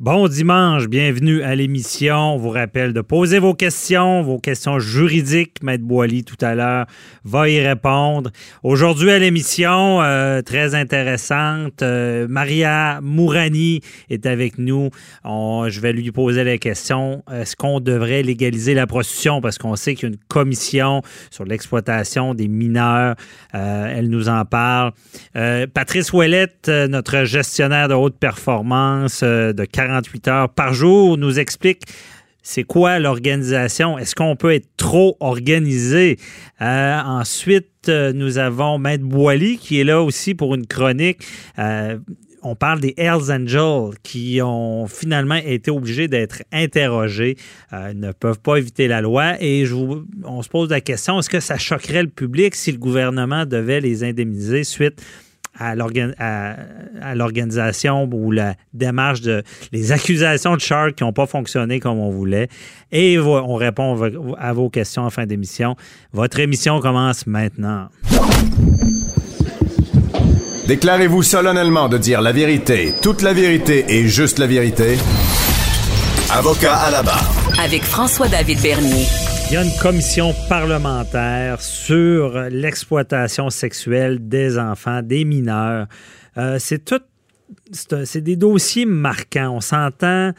Bon dimanche, bienvenue à l'émission. On vous rappelle de poser vos questions, vos questions juridiques. Maître Boily, tout à l'heure, va y répondre. Aujourd'hui à l'émission, euh, très intéressante, euh, Maria Mourani est avec nous. je vais lui poser la question, est-ce qu'on devrait légaliser la prostitution? Parce qu'on sait qu'il y a une commission sur l'exploitation des mineurs. Euh, elle nous en parle. Patrice Ouellette, notre gestionnaire de haute performance de 48 heures par jour, nous explique c'est quoi l'organisation? Est-ce qu'on peut être trop organisé? Euh, ensuite, euh, nous avons Maître Boily qui est là aussi pour une chronique. Euh, on parle des Hells Angels qui ont finalement été obligés d'être interrogés, ne peuvent pas éviter la loi. Et on se pose la question, est-ce que ça choquerait le public si le gouvernement devait les indemniser suite à l'organisation ou la démarche de les accusations de Shark qui n'ont pas fonctionné comme on voulait. Et on répond à vos questions en fin d'émission. Votre émission commence maintenant. Déclarez-vous solennellement de dire la vérité, toute la vérité et juste la vérité. Avocat à la barre. Avec François-David Bernier. Il y a une commission parlementaire sur l'exploitation sexuelle des enfants, des mineurs. Euh, c'est tout, c'est des dossiers marquants. On s'entend.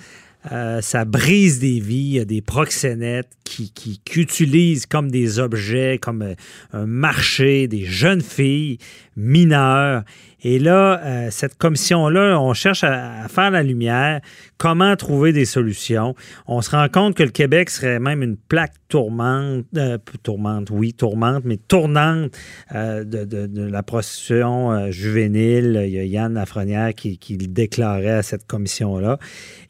Euh, ça brise des vies. Il y a des proxénètes qui, qui, utilisent comme des objets, comme euh, un marché, des jeunes filles mineures. Et là, euh, cette commission-là, on cherche à, faire la lumière, comment trouver des solutions. On se rend compte que le Québec serait même une plaque tourmente, euh, tourmente, oui, tourmente, mais tournante euh, de, la prostitution juvénile. Il y a Yann Lafrenière qui, le déclarait à cette commission-là.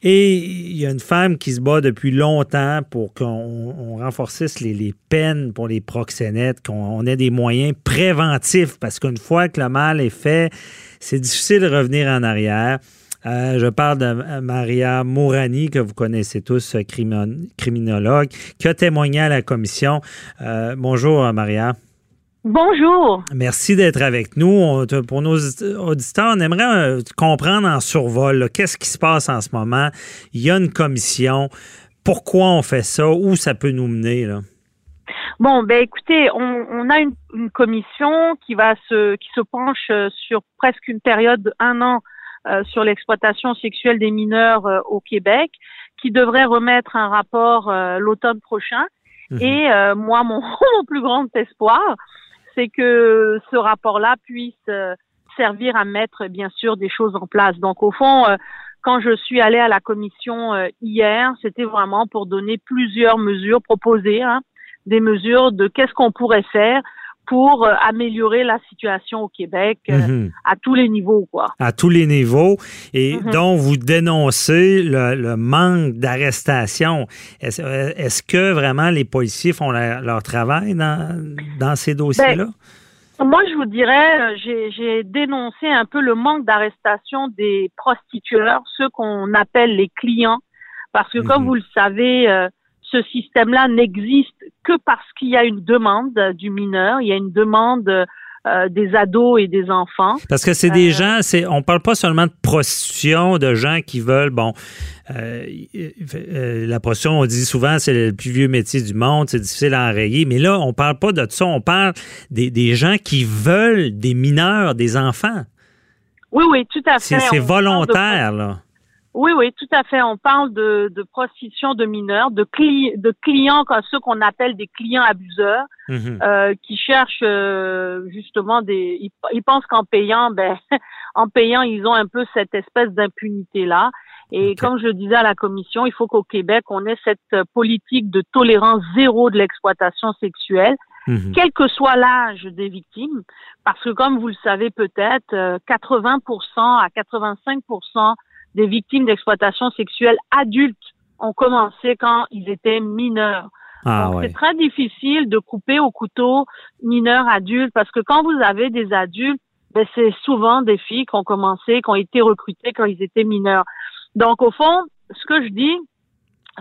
Et il y a une femme qui se bat depuis longtemps pour qu'on renforcisse les, les, peines pour les proxénètes, qu'on ait des moyens préventifs, parce qu'une fois que le mal est fait, c'est difficile de revenir en arrière. Euh, je parle de Maria Mourani, que vous connaissez tous, criminologue, qui a témoigné à la commission. Euh, bonjour, Maria. Bonjour. Merci d'être avec nous. pour nos auditeurs, on aimerait euh, comprendre en survol qu'est-ce qui se passe en ce moment. Il y a une commission. Pourquoi on fait ça? Où ça peut nous mener? Là? Bon, ben écoutez, on, a une, commission qui va se qui se penche euh, sur presque une période d'un an euh, sur l'exploitation sexuelle des mineurs euh, au Québec, qui devrait remettre un rapport l'automne prochain. Mhm. Et moi, mon, mon, plus grand espoir, c'est que ce rapport-là puisse servir à mettre bien sûr des choses en place. Donc au fond, quand je suis allée à la commission hier, c'était vraiment pour donner plusieurs mesures proposées. Hein, des mesures de qu'est-ce qu'on pourrait faire pour euh, améliorer la situation au Québec euh, mhm. à tous les niveaux, quoi. À tous les niveaux. Et mhm. donc, vous dénoncez le, manque d'arrestation. Est-ce que vraiment les policiers font leur travail dans, dans ces dossiers-là? Ben, moi, je vous dirais, euh, j'ai dénoncé un peu le manque d'arrestation des prostitueurs, ceux qu'on appelle les clients, parce que comme mhm. vous le savez, ce système-là n'existe que parce qu'il y a une demande du mineur, il y a une demande euh, des ados et des enfants. Parce que c'est des euh, gens, c'est, on parle pas seulement de prostitution, de gens qui veulent, bon, euh, la prostitution, on dit souvent, c'est le plus vieux métier du monde, c'est difficile à enrayer, mais là, on parle pas de ça, on parle des, des gens qui veulent des mineurs, des enfants. Oui, oui, tout à fait. C'est volontaire, là. Oui, oui, tout à fait. On parle de, de prostitution de mineurs, de, de clients, ceux qu'on appelle des clients abuseurs, mhm. euh, qui cherchent euh, justement des. Ils, pensent qu'en payant, ben, en payant, ils ont un peu cette espèce d'impunité là. Et comme je disais à la commission, il faut qu'au Québec, on ait cette politique de tolérance zéro de l'exploitation sexuelle, mhm. quel que soit l'âge des victimes, parce que comme vous le savez peut-être, 80% euh, à 85% des victimes d'exploitation sexuelle adultes ont commencé quand ils étaient mineurs. Ah, c'est très difficile de couper au couteau mineurs adultes parce que quand vous avez des adultes, ben, c'est souvent des filles qui ont commencé, qui ont été recrutées quand ils étaient mineurs. Donc au fond, ce que je dis,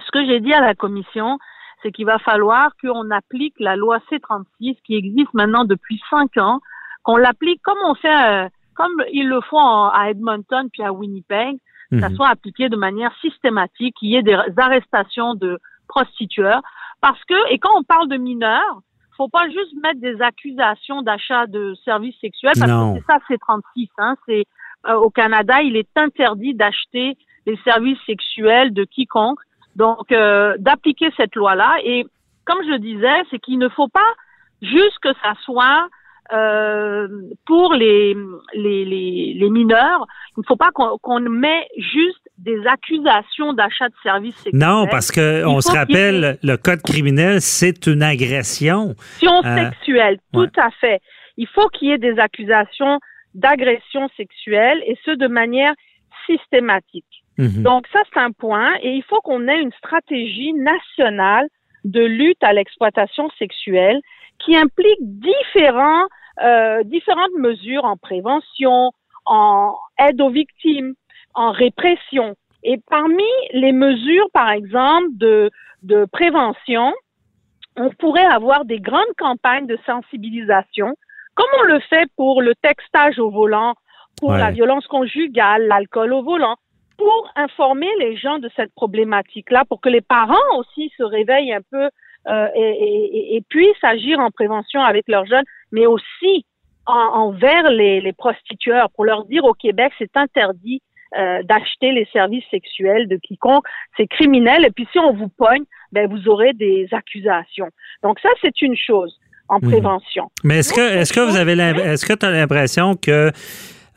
ce que j'ai dit à la commission, c'est qu'il va falloir qu'on applique la loi C36 qui existe maintenant depuis cinq ans, qu'on l'applique comme on fait, euh, comme ils le font à Edmonton puis à Winnipeg, ça mhm. soit appliqué de manière systématique, qu'il y ait des arrestations de prostitueurs. Parce que, et quand on parle de mineurs, faut pas juste mettre des accusations d'achat de services sexuels, parce que c'est ça, c'est 36. Hein, c'est euh, au Canada, il est interdit d'acheter les services sexuels de quiconque. Donc, euh, d'appliquer cette loi-là. Et comme je disais, c'est qu'il ne faut pas juste que ça soit euh, pour les, les, les, mineurs, il ne faut pas qu'on met juste des accusations d'achat de services sexuels. Non, parce que on se rappelle, le code criminel, c'est une agression. Agression euh, sexuelle, tout à fait. Il faut qu'il y ait des accusations d'agression sexuelle et ce de manière systématique. Mhm. Donc ça, c'est un point. Et il faut qu'on ait une stratégie nationale de lutte à l'exploitation sexuelle qui implique différents, euh, différentes mesures en prévention, en aide aux victimes, en répression. Et parmi les mesures, par exemple, de, de prévention, on pourrait avoir des grandes campagnes de sensibilisation, comme on le fait pour le textage au volant, pour la violence conjugale, l'alcool au volant, pour informer les gens de cette problématique-là, pour que les parents aussi se réveillent un peu euh, et, et, puissent agir en prévention avec leurs jeunes, mais aussi envers les, les prostitueurs, pour leur dire au Québec, c'est interdit euh, d'acheter les services sexuels de quiconque, c'est criminel. Et puis si on vous pogne, ben vous aurez des accusations. Donc ça, c'est une chose en prévention. Mais est-ce que est-ce que vous avez est-ce que tu as l'impression que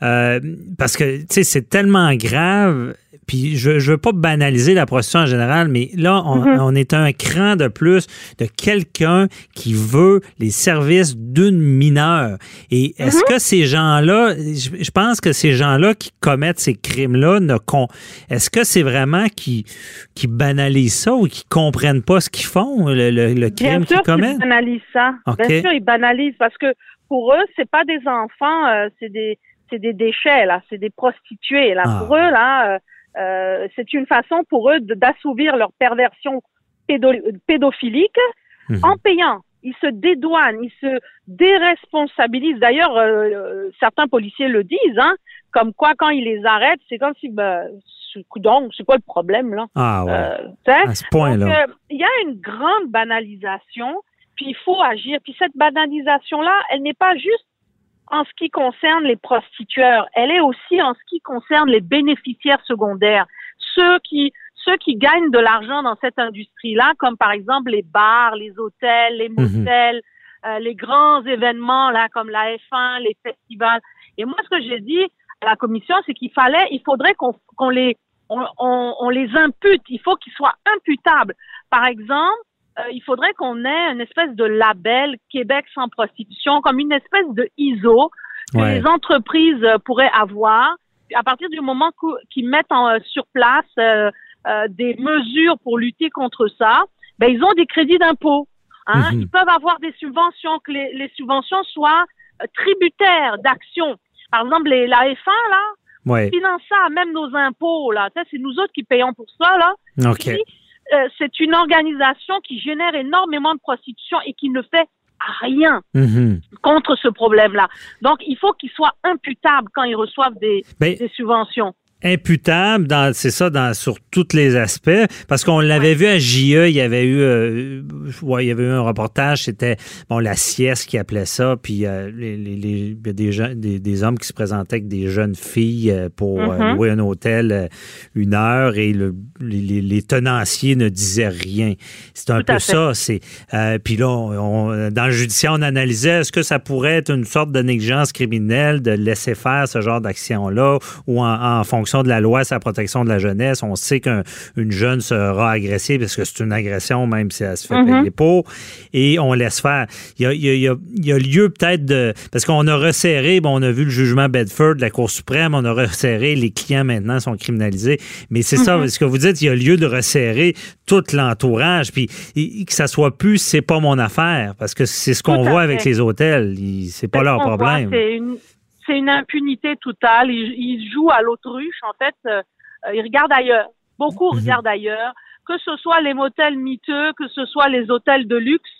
euh, parce que, tu sais, c'est tellement grave. Puis je, je veux pas banaliser la prostitution en général, mais là, on, mm-hmm. on est un cran de plus de quelqu'un qui veut les services d'une mineure. Et est-ce mm-hmm. que ces gens-là, je, pense que ces gens-là qui commettent ces crimes-là, ne est-ce que c'est vraiment qui qui banalisent ça ou qui comprennent pas ce qu'ils font, le, le, crime qu'ils commettent? Bien sûr, ils banalisent ça. Bien sûr, ils banalisent parce que pour eux, c'est pas des enfants, euh, c'est des c'est des déchets, là, c'est des prostituées. Là. Ah. Pour eux, là, euh, euh, c'est une façon pour eux d'assouvir leur perversion pédophilique mhm. en payant. Ils se dédouanent, ils se déresponsabilisent. D'ailleurs, euh, certains policiers le disent, hein, comme quoi quand ils les arrêtent, c'est comme si, ben, donc, c'est quoi le problème là? Ah ouais. à ce point-là. Il y a une grande banalisation, puis il faut agir. Puis cette banalisation-là, elle n'est pas juste en ce qui concerne les prostitueurs, elle est aussi en ce qui concerne les bénéficiaires secondaires, ceux qui ceux qui gagnent de l'argent dans cette industrie-là, comme par exemple les bars, les hôtels, les mhm. motels, euh, les grands événements là comme la F1, les festivals. Et moi, ce que j'ai dit à la commission, c'est qu'il fallait, il faudrait qu'on les on, on, les impute. Il faut qu'ils soient imputables. Par exemple, euh, il faudrait qu'on ait une espèce de label Québec sans prostitution, comme une espèce de ISO que les entreprises euh, pourraient avoir. À partir du moment qu'ils mettent en, euh, sur place des mesures pour lutter contre ça, ben ils ont des crédits d'impôt. Hein? Mhm. Ils peuvent avoir des subventions, que les, les subventions soient tributaires d'actions. Par exemple, les, la F1, là, ouais. finance ça, même nos impôts, là. C'est nous autres qui payons pour ça, là. OK. Euh, c'est une organisation qui génère énormément de prostitution et qui ne fait rien mhm. contre ce problème-là. Donc, il faut qu'ils soient imputables quand ils reçoivent des, des subventions imputable dans c'est ça dans sur tous les aspects. Parce qu'on l'avait vu à JE il y avait eu euh, ouais, il y avait eu un reportage c'était bon la sieste qui appelait ça puis euh, les, les, les, des, gens, des, des, hommes qui se présentaient avec des jeunes filles euh, pour mm-hmm. louer un hôtel une heure et le, les, les, tenanciers ne disaient rien. C'est un peu ça c'est puis là on, dans le judiciaire on analysait est-ce que ça pourrait être une sorte de négligence criminelle de laisser faire ce genre d'action là ou en, en fonction de la loi sur la protection de la jeunesse, on sait qu'une jeune sera agressée parce que c'est une agression, même si elle se fait payer mhm. pour, et on laisse faire. Il y a, lieu peut-être de... Parce qu'on a resserré, bon, on a vu le jugement Bedford de la Cour suprême, on a resserré, les clients maintenant sont criminalisés, mais c'est ça, mhm. ce que vous dites, il y a lieu de resserrer tout l'entourage, puis que ça soit plus, c'est pas mon affaire, parce que c'est ce qu'on voit avec les hôtels, c'est pas leur problème c'est une impunité totale. Ils, jouent à l'autruche, en fait. Euh, ils regardent ailleurs. Beaucoup mhm. regardent ailleurs. Que ce soit les motels miteux, que ce soit les hôtels de luxe,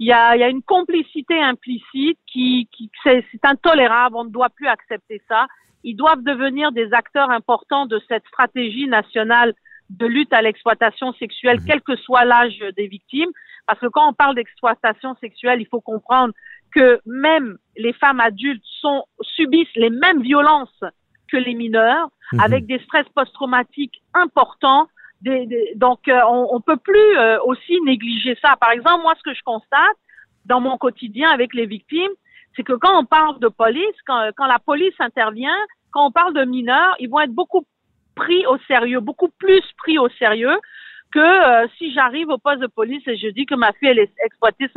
il y a, y a une complicité implicite qui, qui c'est intolérable. On ne doit plus accepter ça. ils doivent devenir des acteurs importants de cette stratégie nationale de lutte à l'exploitation sexuelle, mhm. quel que soit l'âge des victimes. Parce que quand on parle d'exploitation sexuelle, il faut comprendre que même les femmes adultes sont, subissent les mêmes violences que les mineurs, mhm. avec des stress post-traumatiques importants. donc, euh, on, ne peut plus euh, aussi négliger ça. Par exemple, moi, ce que je constate dans mon quotidien avec les victimes, c'est que quand on parle de police, quand, quand la police intervient, quand on parle de mineurs, ils vont être beaucoup pris au sérieux, beaucoup plus pris au sérieux que euh, si j'arrive au poste de police et je dis que ma fille elle est exploitée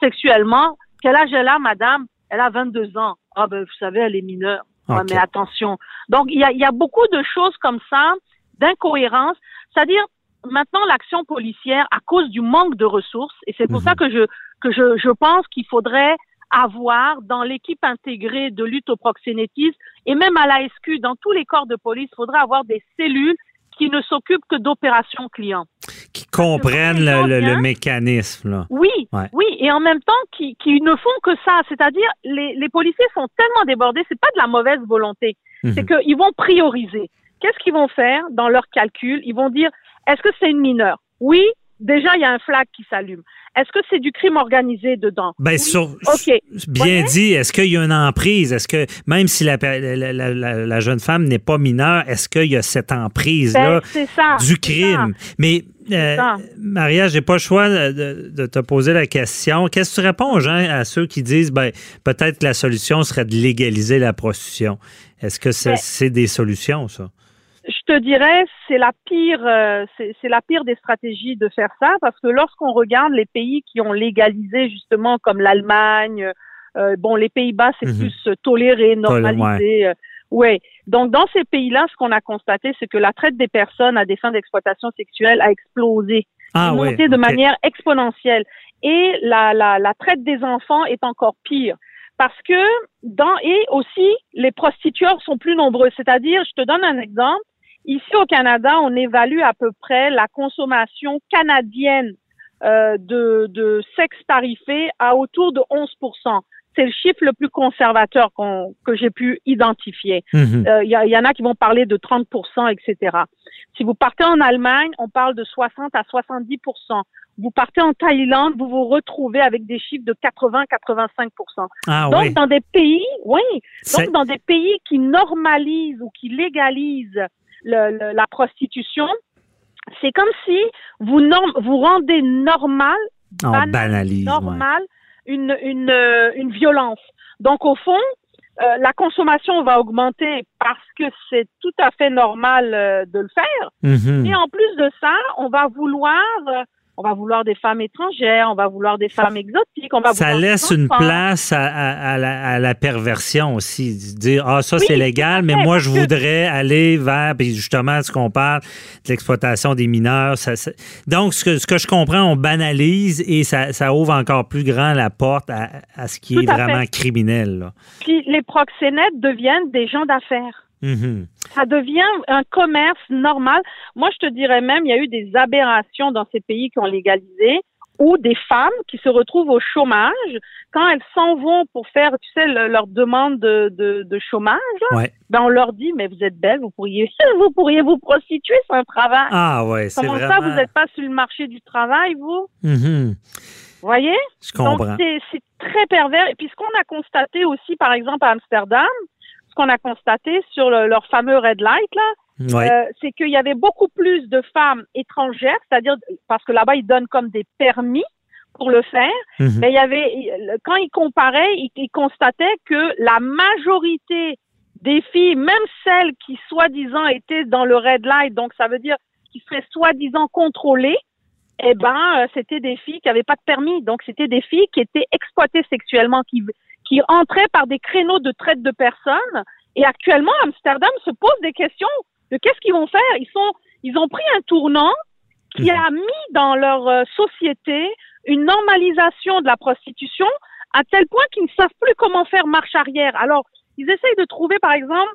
sexuellement. Quel âge elle a, madame? Elle a 22 ans. Ah ben vous savez, elle est mineure. mais attention. Donc il y a, y a beaucoup de choses comme ça, d'incohérences. C'est-à-dire maintenant l'action policière à cause du manque de ressources et c'est pour mhm. ça que je que je, je pense qu'il faudrait avoir dans l'équipe intégrée de lutte au proxénétisme et même à la SQ, dans tous les corps de police, il faudrait avoir des cellules qui ne s'occupent que d'opérations clients. Qui comprennent le, mécanisme. Là. Oui, oui, et en même temps qui, qui ne font que ça. C'est-à-dire, les, les policiers sont tellement débordés, c'est pas de la mauvaise volonté, mhm. c'est qu'ils vont prioriser. Qu'est-ce qu'ils vont faire dans leur calcul Ils vont dire, est-ce que c'est une mineure? Oui, déjà il y a un flag qui s'allume. Est-ce que c'est du crime organisé dedans? Ben, sur, bien dit. Est-ce qu'il y a une emprise? Est-ce que, même si la, la, jeune femme n'est pas mineure, est-ce qu'il y a cette emprise-là ben, du crime? Mais, euh, Maria, j'ai pas le choix de, te poser la question. Qu'est-ce que tu réponds aux gens, à ceux qui disent, ben, peut-être que la solution serait de légaliser la prostitution? Est-ce que ben c'est des solutions, ça? je te dirais, c'est la pire, euh, c'est la pire des stratégies de faire ça parce que lorsqu'on regarde les pays qui ont légalisé justement comme l'Allemagne, euh, bon, les Pays-Bas c'est mhm. plus toléré, normalisé. Euh, ouais. Donc dans ces pays-là, ce qu'on a constaté, c'est que la traite des personnes à des fins d'exploitation sexuelle a explosé, ah, monté de manière exponentielle, et la, la, la traite des enfants est encore pire. Parce que dans et aussi les prostitueurs sont plus nombreux. C'est-à-dire, je te donne un exemple. Ici au Canada, on évalue à peu près la consommation canadienne euh, de, de sexe tarifé à autour de 11 c'est le chiffre le plus conservateur que j'ai pu identifier. Il mhm. euh, y, y, en a qui vont parler de 30% etc. Si vous partez en Allemagne, on parle de 60 à 70% Vous partez en Thaïlande, vous vous retrouvez avec des chiffres de 80-85 ah, Donc, dans des pays, oui, donc dans des pays qui normalisent ou qui légalisent la prostitution, c'est comme si vous, vous rendez normal, normal une, une, euh, une violence. Donc, au fond, euh, la consommation va augmenter parce que c'est tout à fait normal euh, de le faire. Mm-hmm. Et en plus de ça, on va vouloir on va vouloir des femmes étrangères, on va vouloir des femmes exotiques, on va Ça laisse une place à, la, perversion aussi, dire ah ça c'est légal, mais moi je voudrais aller vers puis justement ce qu'on parle de l'exploitation des mineurs. donc ce que, ce que je comprends, on banalise et ça, ouvre encore plus grand la porte à, ce qui est vraiment criminel. Puis les proxénètes deviennent des gens d'affaires. Mm-hmm. Ça devient un commerce normal. Moi, je te dirais même, il y a eu des aberrations dans ces pays qui ont légalisé ou des femmes qui se retrouvent au chômage quand elles s'en vont pour faire, tu sais, leur demande de, de, chômage. Ben on leur dit, mais vous êtes belle, vous pourriez, vous pourriez vous prostituer, c'est un travail. Ah ouais, c'est Comment ça, vous n'êtes pas sur le marché du travail, vous? Mm-hmm. Vous voyez? Je comprends. Donc c'est très pervers. Et puis ce qu'on a constaté aussi, par exemple à Amsterdam, qu'on a constaté sur leur fameux red light là, euh, c'est qu'il y avait beaucoup plus de femmes étrangères, c'est-à-dire parce que là-bas ils donnent comme des permis pour le faire, mhm. mais il y avait quand ils comparaient, ils, constataient que la majorité des filles, même celles qui soi-disant étaient dans le red light, donc ça veut dire qui seraient soi-disant contrôlées, eh ben euh, c'était des filles qui n'avaient pas de permis, donc c'était des filles qui étaient exploitées sexuellement, qui qui entraient par des créneaux de traite de personnes. Et actuellement, Amsterdam se pose des questions de qu'est-ce qu'ils vont faire. Ils sont, ils ont pris un tournant qui a mis dans leur euh, société une normalisation de la prostitution à tel point qu'ils ne savent plus comment faire marche arrière. Alors, ils essayent de trouver, par exemple,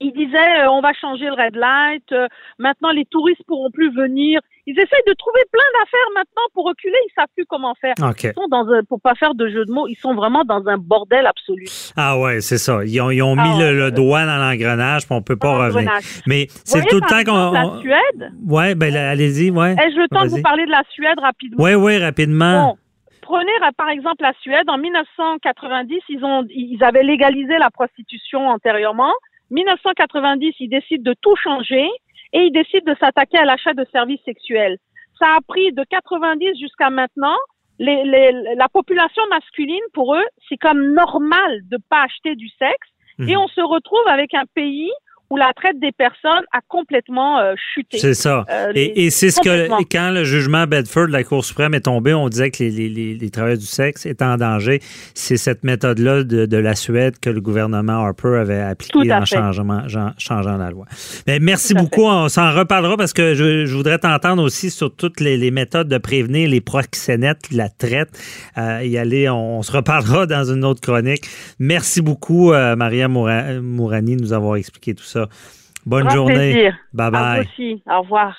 ils disaient on va changer le red light, maintenant les touristes pourront plus venir. Ils essayent de trouver plein d'affaires maintenant pour reculer, ils savent plus comment faire. Ils sont dans un, pour pas faire de jeu de mots, ils sont vraiment dans un bordel absolu. Ah ouais, c'est ça. Ils ont, ils ont mis ah le, doigt dans l'engrenage, on peut pas revenir. Mais c'est tout le temps qu'on. La Suède? Ouais, ben allez-y, ouais. Ai-je le temps de vous parler de la Suède rapidement? Oui, oui, rapidement. prenez par exemple la Suède. En 1990, ils ont, ils avaient légalisé la prostitution antérieurement. 1990, ils décident de tout changer et ils décident de s'attaquer à l'achat de services sexuels. Ça a pris de 90 jusqu'à maintenant. Les, les, la population masculine, pour eux, c'est comme normal de pas acheter du sexe. Et mhm. on se retrouve avec un pays où la traite des personnes a complètement euh, chuté. C'est ça. Euh, et, c'est ce que, quand le jugement Bedford de la Cour suprême est tombé, on disait que les, les, les travailleurs du sexe étaient en danger. C'est cette méthode-là de, de, la Suède que le gouvernement Harper avait appliquée en changeant, changeant la loi. Mais merci beaucoup. On s'en reparlera parce que je, je voudrais t'entendre aussi sur toutes les, méthodes de prévenir les proxénètes, la traite. Euh, y aller, on, se reparlera dans une autre chronique. Merci beaucoup, euh, Maria Mourani, de nous avoir expliqué tout ça. Bonne journée. Bye bye. À vous aussi. Au revoir.